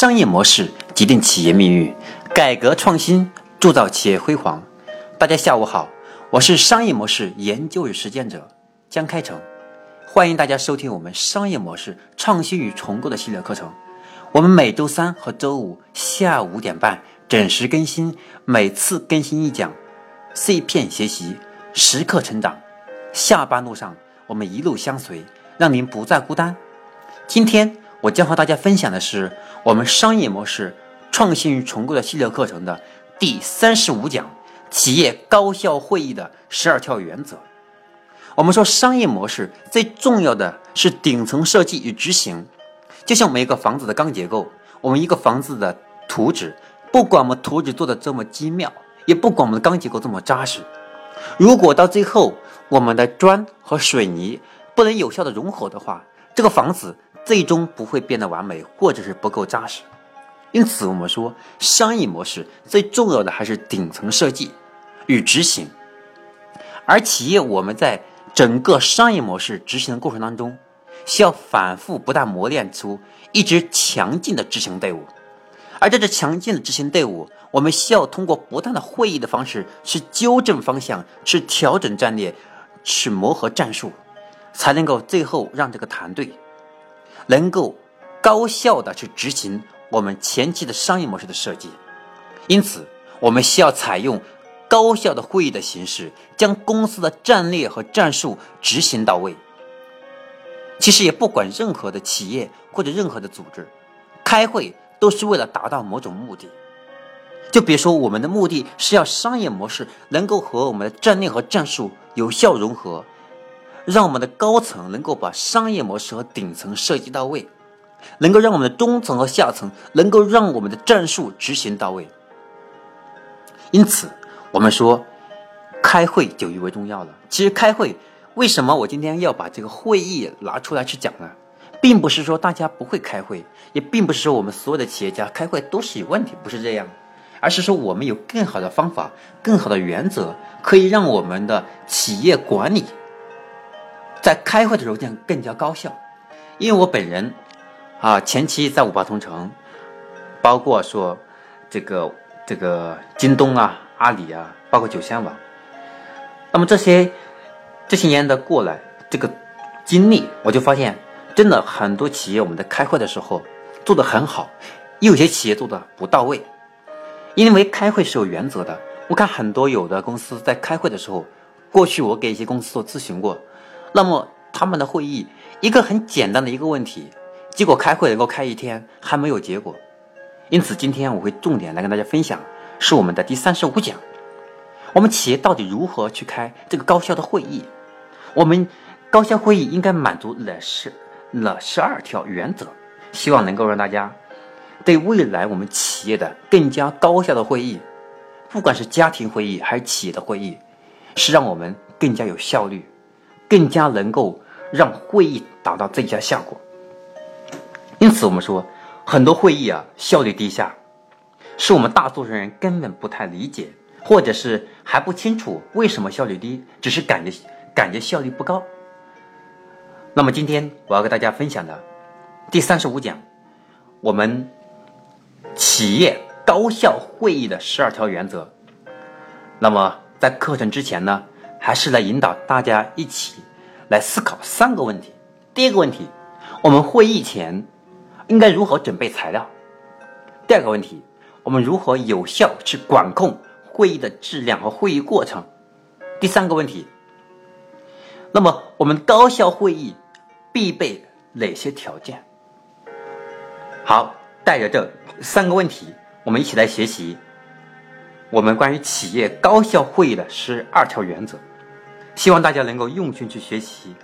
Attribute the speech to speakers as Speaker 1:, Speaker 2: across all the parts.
Speaker 1: 商业模式决定企业命运，改革创新铸造企业辉煌。大家下午好，我是商业模式研究与实践者江开成，欢迎大家收听我们商业模式创新与重构的系列课程。我们每周三和周五下午五点半准时更新，每次更新一讲，碎片学习，时刻成长。下班路上，我们一路相随，让您不再孤单。今天。我将和大家分享的是我们商业模式创新与重构的系列课程的第三十五讲：企业高效会议的十二条原则。我们说，商业模式最重要的是顶层设计与执行。就像每个房子的钢结构，我们一个房子的图纸，不管我们图纸做的这么精妙，也不管我们的钢结构这么扎实，如果到最后我们的砖和水泥不能有效的融合的话，这个房子。最终不会变得完美，或者是不够扎实。因此，我们说商业模式最重要的还是顶层设计与执行。而企业我们在整个商业模式执行的过程当中，需要反复不断磨练出一支强劲的执行队伍。而这支强劲的执行队伍，我们需要通过不断的会议的方式去纠正方向，去调整战略，去磨合战术，才能够最后让这个团队。能够高效的去执行我们前期的商业模式的设计，因此我们需要采用高效的会议的形式，将公司的战略和战术执行到位。其实也不管任何的企业或者任何的组织，开会都是为了达到某种目的。就比如说，我们的目的是要商业模式能够和我们的战略和战术有效融合。让我们的高层能够把商业模式和顶层设计到位，能够让我们的中层和下层能够让我们的战术执行到位。因此，我们说开会就尤为重要了。其实，开会为什么我今天要把这个会议拿出来去讲呢？并不是说大家不会开会，也并不是说我们所有的企业家开会都是有问题，不是这样，而是说我们有更好的方法、更好的原则，可以让我们的企业管理。在开会的时候，这样更加高效。因为我本人，啊，前期在五八同城，包括说这个这个京东啊、阿里啊，包括九仙网，那么这些这些年的过来，这个经历，我就发现，真的很多企业我们在开会的时候做的很好，有些企业做的不到位。因为开会是有原则的，我看很多有的公司在开会的时候，过去我给一些公司做咨询过。那么他们的会议一个很简单的一个问题，结果开会能够开一天还没有结果，因此今天我会重点来跟大家分享，是我们的第三十五讲，我们企业到底如何去开这个高效的会议？我们高效会议应该满足哪十哪十二条原则？希望能够让大家对未来我们企业的更加高效的会议，不管是家庭会议还是企业的会议，是让我们更加有效率。更加能够让会议达到最佳效果。因此，我们说很多会议啊效率低下，是我们大多数人根本不太理解，或者是还不清楚为什么效率低，只是感觉感觉效率不高。那么今天我要跟大家分享的第三十五讲，我们企业高效会议的十二条原则。那么在课程之前呢？还是来引导大家一起来思考三个问题。第一个问题，我们会议前应该如何准备材料？第二个问题，我们如何有效去管控会议的质量和会议过程？第三个问题，那么我们高效会议必备哪些条件？好，带着这三个问题，我们一起来学习。我们关于企业高效会议的十二条原则，希望大家能够用心去学习。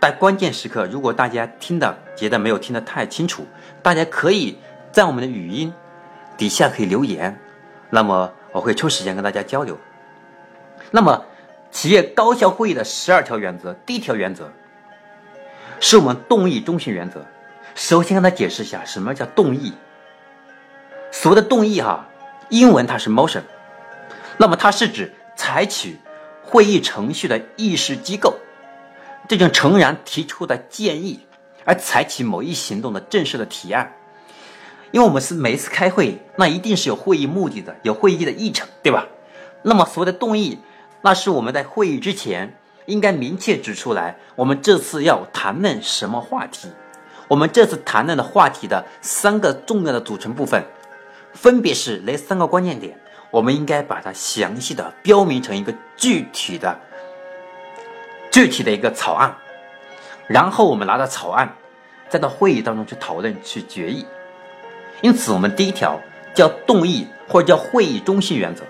Speaker 1: 在关键时刻，如果大家听的觉得没有听得太清楚，大家可以在我们的语音底下可以留言，那么我会抽时间跟大家交流。那么，企业高效会议的十二条原则，第一条原则是我们动议中心原则。首先跟大家解释一下什么叫动议。所谓的动议哈，英文它是 motion。那么它是指采取会议程序的议事机构，这种诚然提出的建议，而采取某一行动的正式的提案，因为我们是每一次开会，那一定是有会议目的的，有会议的议程，对吧？那么所谓的动议，那是我们在会议之前应该明确指出来，我们这次要谈论什么话题。我们这次谈论的话题的三个重要的组成部分，分别是哪三个关键点？我们应该把它详细的标明成一个具体的、具体的一个草案，然后我们拿到草案，再到会议当中去讨论、去决议。因此，我们第一条叫动议或者叫会议中心原则。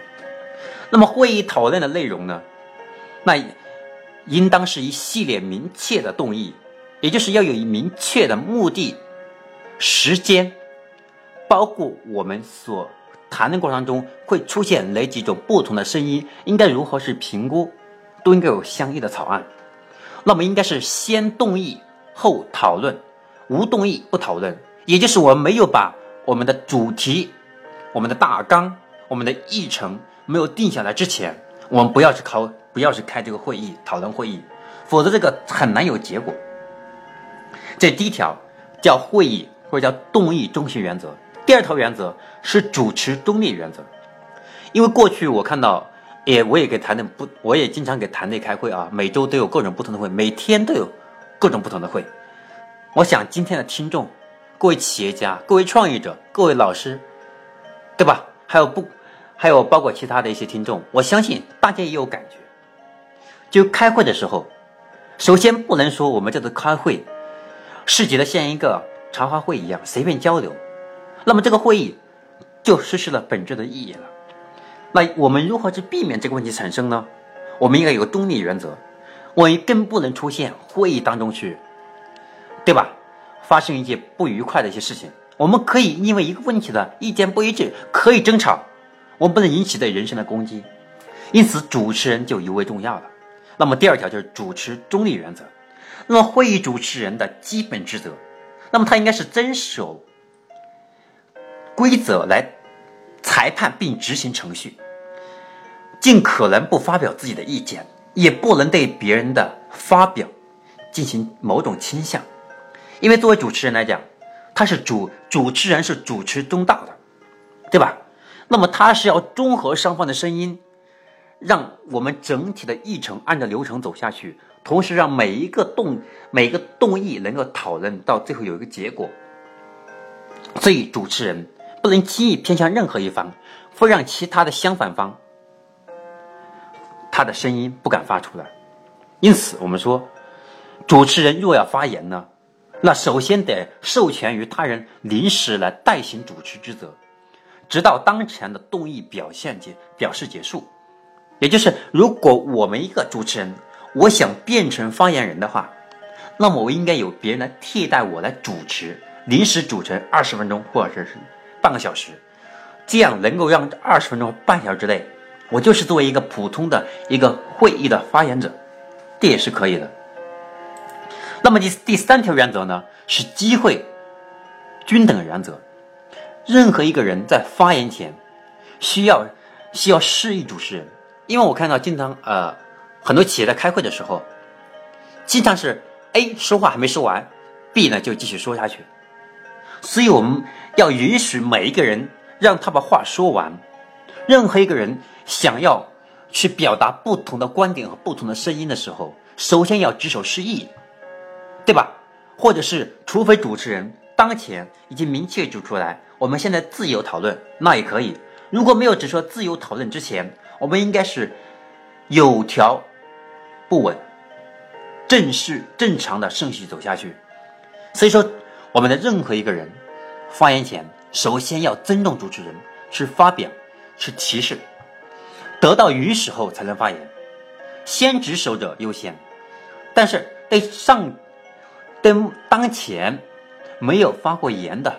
Speaker 1: 那么，会议讨论的内容呢？那应当是一系列明确的动议。也就是要有明确的目的、时间，包括我们所谈的过程中会出现哪几种不同的声音，应该如何去评估，都应该有相应的草案。那么应该是先动议后讨论，无动议不讨论。也就是我们没有把我们的主题、我们的大纲、我们的议程没有定下来之前，我们不要去考，不要去开这个会议讨论会议，否则这个很难有结果。这第一条叫会议或者叫动议中心原则。第二条原则是主持中立原则。因为过去我看到，也我也给团队不，我也经常给团队开会啊，每周都有各种不同的会，每天都有各种不同的会。我想今天的听众，各位企业家、各位创业者、各位老师，对吧？还有不，还有包括其他的一些听众，我相信大家也有感觉。就开会的时候，首先不能说我们叫做开会。市级的像一个茶话会一样随便交流，那么这个会议就失去了本质的意义了。那我们如何去避免这个问题产生呢？我们应该有个中立原则，我们更不能出现会议当中去，对吧？发生一些不愉快的一些事情。我们可以因为一个问题的意见不一致可以争吵，我们不能引起对人身的攻击。因此，主持人就尤为重要了。那么第二条就是主持中立原则。那么，会议主持人的基本职责，那么他应该是遵守规则来裁判并执行程序，尽可能不发表自己的意见，也不能对别人的发表进行某种倾向，因为作为主持人来讲，他是主主持人是主持中道的，对吧？那么他是要综合双方的声音，让我们整体的议程按照流程走下去。同时，让每一个动每一个动议能够讨论到最后有一个结果。所以，主持人不能轻易偏向任何一方，会让其他的相反方他的声音不敢发出来。因此，我们说，主持人若要发言呢，那首先得授权于他人临时来代行主持职责，直到当前的动议表现结表示结束。也就是，如果我们一个主持人。我想变成发言人的话，那么我应该由别人来替代我来主持，临时主持二十分钟或者是半个小时，这样能够让二十分钟半小时之内，我就是作为一个普通的一个会议的发言者，这也是可以的。那么第第三条原则呢，是机会均等原则。任何一个人在发言前，需要需要示意主持人，因为我看到经常呃。很多企业在开会的时候，经常是 A 说话还没说完，B 呢就继续说下去。所以我们要允许每一个人让他把话说完。任何一个人想要去表达不同的观点和不同的声音的时候，首先要举手示意，对吧？或者是除非主持人当前已经明确指出来，我们现在自由讨论，那也可以。如果没有指出自由讨论之前，我们应该是有条。不紊，正式正常的顺序走下去。所以说，我们的任何一个人发言前，首先要尊重主持人，是发表，是提示，得到允许后才能发言。先举手者优先。但是对上，对当前没有发过言的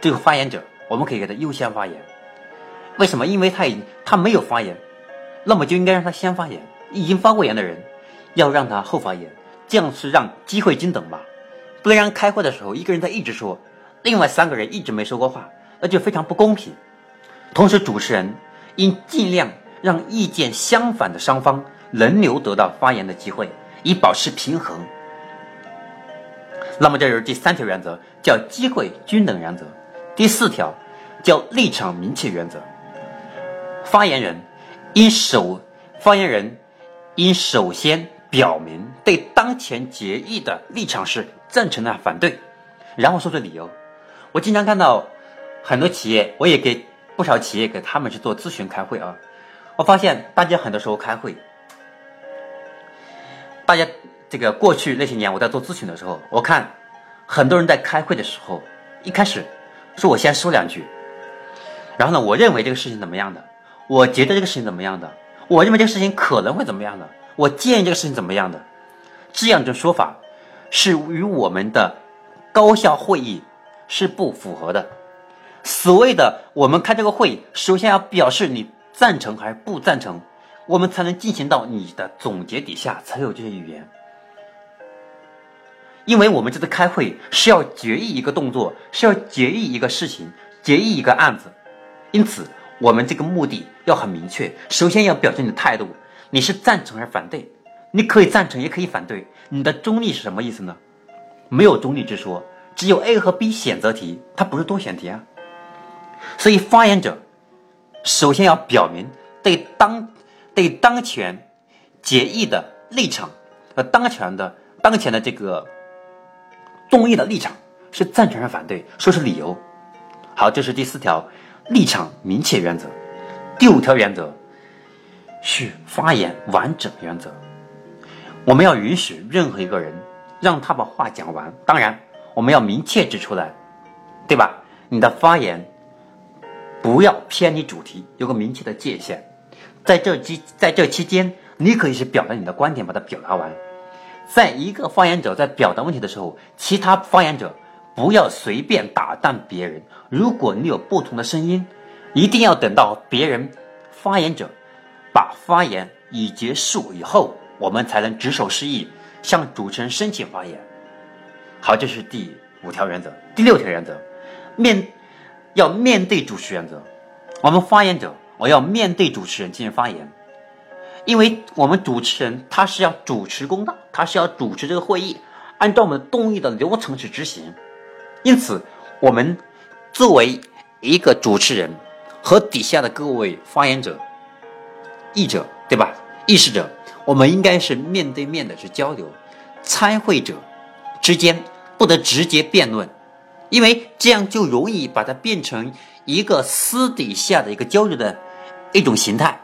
Speaker 1: 这个发言者，我们可以给他优先发言。为什么？因为他已他没有发言，那么就应该让他先发言。已经发过言的人，要让他后发言，这样是让机会均等吧？不然开会的时候一个人在一直说，另外三个人一直没说过话，那就非常不公平。同时，主持人应尽量让意见相反的双方轮流得到发言的机会，以保持平衡。那么，这就是第三条原则，叫机会均等原则。第四条叫立场明确原则。发言人应首发言人应首先表明对当前决议的立场是赞成的反对，然后说出理由。我经常看到很多企业，我也给不少企业给他们去做咨询开会啊。我发现大家很多时候开会，大家这个过去那些年我在做咨询的时候，我看很多人在开会的时候，一开始说我先说两句，然后呢，我认为这个事情怎么样的。我觉得这个事情怎么样的？我认为这个事情可能会怎么样的？我建议这个事情怎么样的？这样的说法是与我们的高效会议是不符合的。所谓的我们开这个会，首先要表示你赞成还是不赞成，我们才能进行到你的总结底下才有这些语言。因为我们这次开会是要决议一个动作，是要决议一个事情，决议一个案子，因此。我们这个目的要很明确，首先要表示你的态度，你是赞成还是反对？你可以赞成，也可以反对。你的中立是什么意思呢？没有中立之说，只有 A 和 B 选择题，它不是多选题啊。所以发言者首先要表明对当对当前决议的立场和当前的当前的这个动议的立场是赞成还是反对，说出理由。好，这是第四条。立场明确原则，第五条原则是发言完整原则。我们要允许任何一个人让他把话讲完，当然我们要明确指出来，对吧？你的发言不要偏离主题，有个明确的界限。在这期在这期间，你可以是表达你的观点，把它表达完。在一个发言者在表达问题的时候，其他发言者。不要随便打断别人。如果你有不同的声音，一定要等到别人发言者把发言已结束以后，我们才能执手示意向主持人申请发言。好，这是第五条原则。第六条原则，面要面对主持原则。我们发言者，我要面对主持人进行发言，因为我们主持人他是要主持公道，他是要主持这个会议，按照我们动议的流程去执行。因此，我们作为一个主持人和底下的各位发言者、译者，对吧？议事者，我们应该是面对面的去交流。参会者之间不得直接辩论，因为这样就容易把它变成一个私底下的一个交流的一种形态。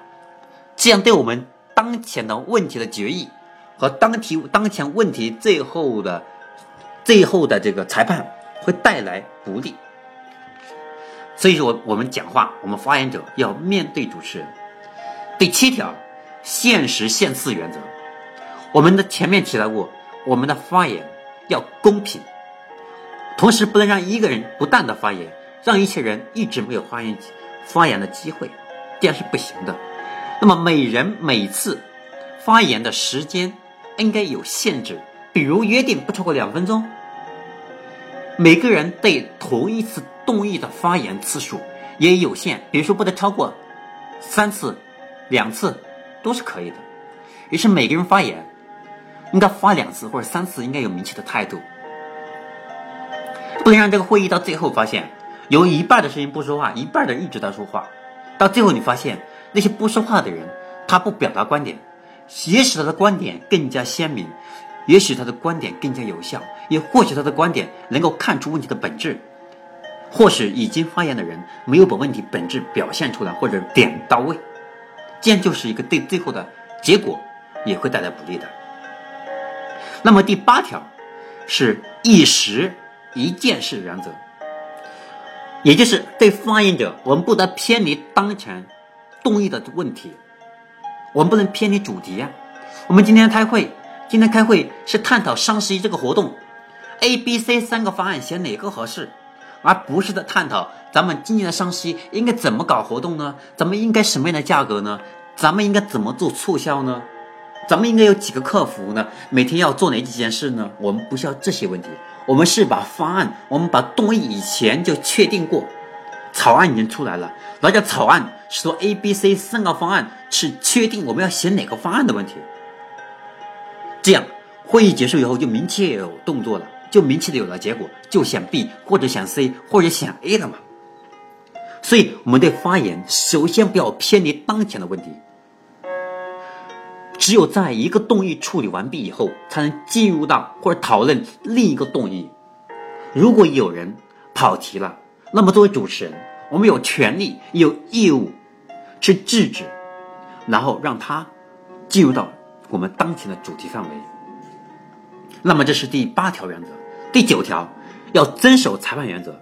Speaker 1: 这样对我们当前的问题的决议和当题当前问题最后的最后的这个裁判。会带来不利，所以说我们讲话，我们发言者要面对主持人。第七条，限时限次原则，我们的前面提到过，我们的发言要公平，同时不能让一个人不断的发言，让一些人一直没有发言发言的机会，这样是不行的。那么每人每次发言的时间应该有限制，比如约定不超过两分钟。每个人对同一次动议的发言次数也有限，比如说不得超过三次、两次都是可以的。于是每个人发言应该发两次或者三次，应该有明确的态度，不能让这个会议到最后发现有一半的声音不说话，一半的人一直在说话，到最后你发现那些不说话的人他不表达观点，也使他的观点更加鲜明。也许他的观点更加有效，也或许他的观点能够看出问题的本质，或许已经发言的人没有把问题本质表现出来或者点到位，这样就是一个对最后的结果也会带来不利的。那么第八条是一时一件事原则，也就是对发言者，我们不得偏离当前动议的问题，我们不能偏离主题啊。我们今天开会。今天开会是探讨双十一这个活动，A、B、C 三个方案选哪个合适，而不是在探讨咱们今年的双十一应该怎么搞活动呢？咱们应该什么样的价格呢？咱们应该怎么做促销呢？咱们应该有几个客服呢？每天要做哪几件事呢？我们不需要这些问题，我们是把方案，我们把动议以前就确定过，草案已经出来了，那叫草案是说 A、B、C 三个方案是确定我们要选哪个方案的问题。这样，会议结束以后就明确有动作了，就明确的有了结果，就选 B 或者选 C 或者选 A 了嘛。所以我们的发言首先不要偏离当前的问题。只有在一个动议处理完毕以后，才能进入到或者讨论另一个动议。如果有人跑题了，那么作为主持人，我们有权利、有义务去制止，然后让他进入到我们当前的主题范围。那么这是第八条原则。第九条要遵守裁判原则，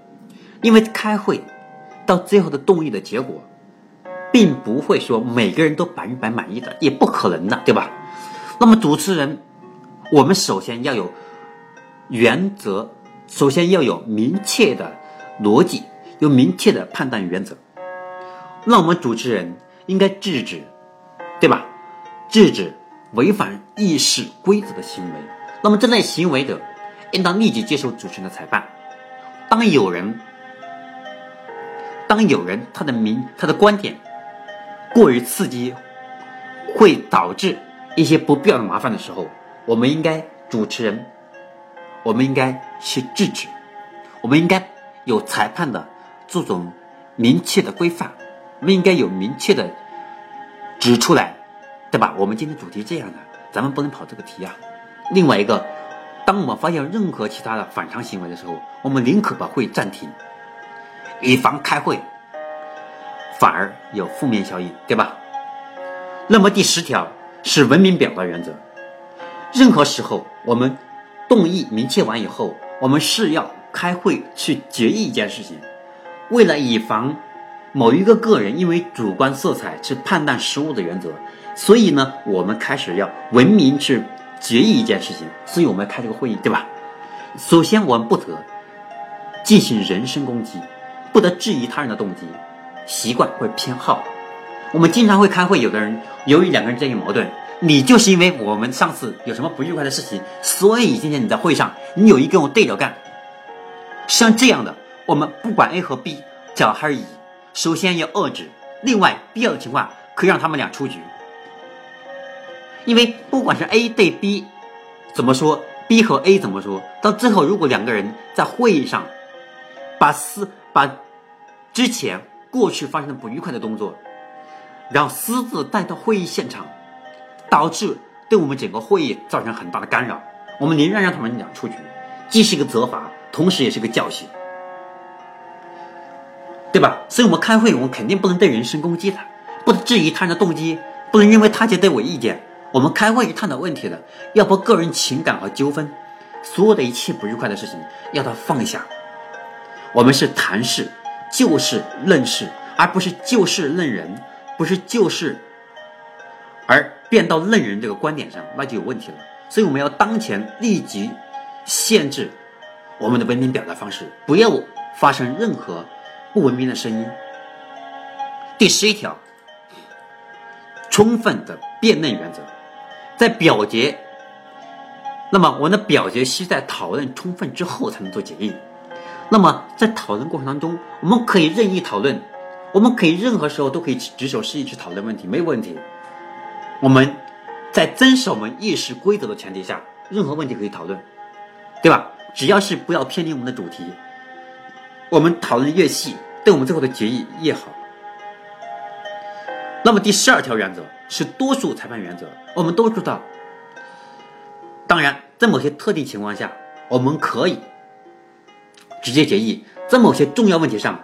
Speaker 1: 因为开会到最后的动议的结果。并不会说每个人都百分百满意的，也不可能的，对吧？那么主持人，我们首先要有原则，首先要有明确的逻辑，有明确的判断原则。那我们主持人应该制止，对吧？制止违反议事规则的行为。那么这类行为的，应当立即接受主持人的裁判。当有人，当有人他的名他的观点。过于刺激，会导致一些不必要的麻烦的时候，我们应该主持人，我们应该去制止，我们应该有裁判的这种明确的规范，我们应该有明确的指出来，对吧？我们今天主题这样的，咱们不能跑这个题啊。另外一个，当我们发现任何其他的反常行为的时候，我们宁可把会暂停，以防开会。反而有负面效应，对吧？那么第十条是文明表达原则。任何时候，我们动议明确完以后，我们是要开会去决议一件事情。为了以防某一个个人因为主观色彩去判断失误的原则，所以呢，我们开始要文明去决议一件事情。所以我们开这个会议，对吧？首先，我们不得进行人身攻击，不得质疑他人的动机。习惯或偏好，我们经常会开会，有的人由于两个人之间有矛盾，你就是因为我们上次有什么不愉快的事情，所以今天你在会上你有意跟我对着干。像这样的，我们不管 A 和 B，甲还是乙，首先要遏制，另外必要的情况可以让他们俩出局。因为不管是 A 对 B 怎么说，B 和 A 怎么说，到最后如果两个人在会议上把私把之前。过去发生的不愉快的动作，然后私自带到会议现场，导致对我们整个会议造成很大的干扰。我们宁愿让他们俩出局，既是一个责罚，同时也是个教训，对吧？所以，我们开会，我们肯定不能对人身攻击他，不能质疑他人的动机，不能因为他觉得我意见。我们开会去探讨问题的，要把个人情感和纠纷，所有的一切不愉快的事情，要他放下。我们是谈事。就事论事，而不是就事论人，不是就事而变到论人这个观点上，那就有问题了。所以我们要当前立即限制我们的文明表达方式，不要发生任何不文明的声音。第十一条，充分的辩论原则，在表决，那么我们的表决需在讨论充分之后才能做决议。那么在讨论过程当中，我们可以任意讨论，我们可以任何时候都可以举手示意去讨论问题，没有问题。我们在遵守我们议事规则的前提下，任何问题可以讨论，对吧？只要是不要偏离我们的主题，我们讨论越细，对我们最后的决议越好。那么第十二条原则是多数裁判原则，我们都知道。当然，在某些特定情况下，我们可以。直接决议，在某些重要问题上，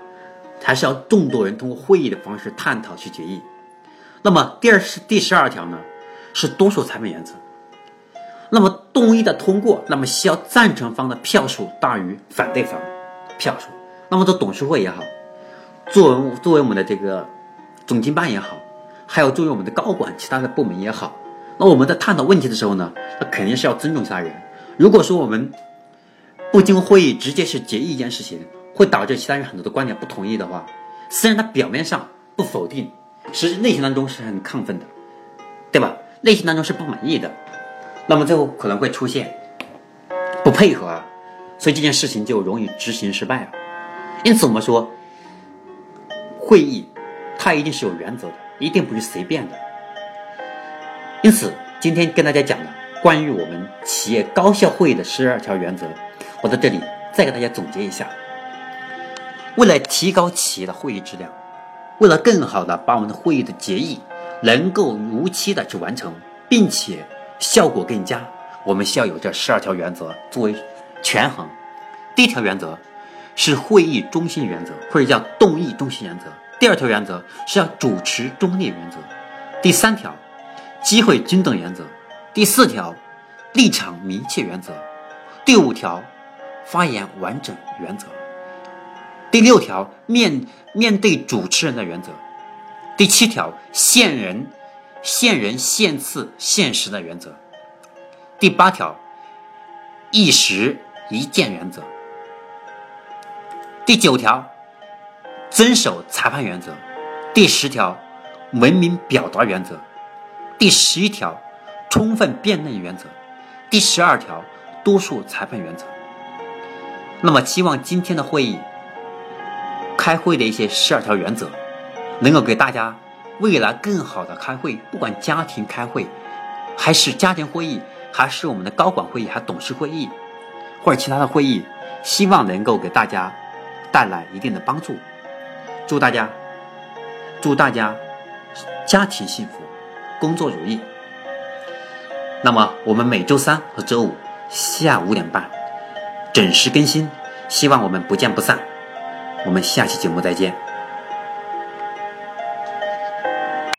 Speaker 1: 还是要众多人通过会议的方式探讨去决议。那么第二是第十二条呢，是多数裁判原则。那么动议的通过，那么需要赞成方的票数大于反对方票数。那么做董事会也好，作为作为我们的这个总经办也好，还有作为我们的高管其他的部门也好，那我们在探讨问题的时候呢，那肯定是要尊重其他人。如果说我们不经会议直接去决议一件事情，会导致其他人很多的观点不同意的话，虽然他表面上不否定，实际内心当中是很亢奋的，对吧？内心当中是不满意的，那么最后可能会出现不配合啊，所以这件事情就容易执行失败啊。因此我们说，会议它一定是有原则的，一定不是随便的。因此今天跟大家讲的关于我们企业高效会议的十二条原则。我在这里再给大家总结一下：为了提高企业的会议质量，为了更好的把我们的会议的决议能够如期的去完成，并且效果更佳，我们需要有这十二条原则作为权衡。第一条原则是会议中心原则，或者叫动议中心原则；第二条原则是要主持中立原则；第三条机会均等原则；第四条立场明确原则；第五条发言完整原则；第六条面面对主持人的原则；第七条限人限人限次限时的原则；第八条一时一件原则。第九条，遵守裁判原则；第十条，文明表达原则；第十一条，充分辩论原则；第十二条，多数裁判原则。那么，希望今天的会议开会的一些十二条原则，能够给大家未来更好的开会，不管家庭开会，还是家庭会议，还是我们的高管会议，还董事会议，或者其他的会议，希望能够给大家。带来一定的帮助，祝大家，祝大家家庭幸福，工作如意。那么我们每周三和周五下午五点半准时更新，希望我们不见不散。我们下期节目再见。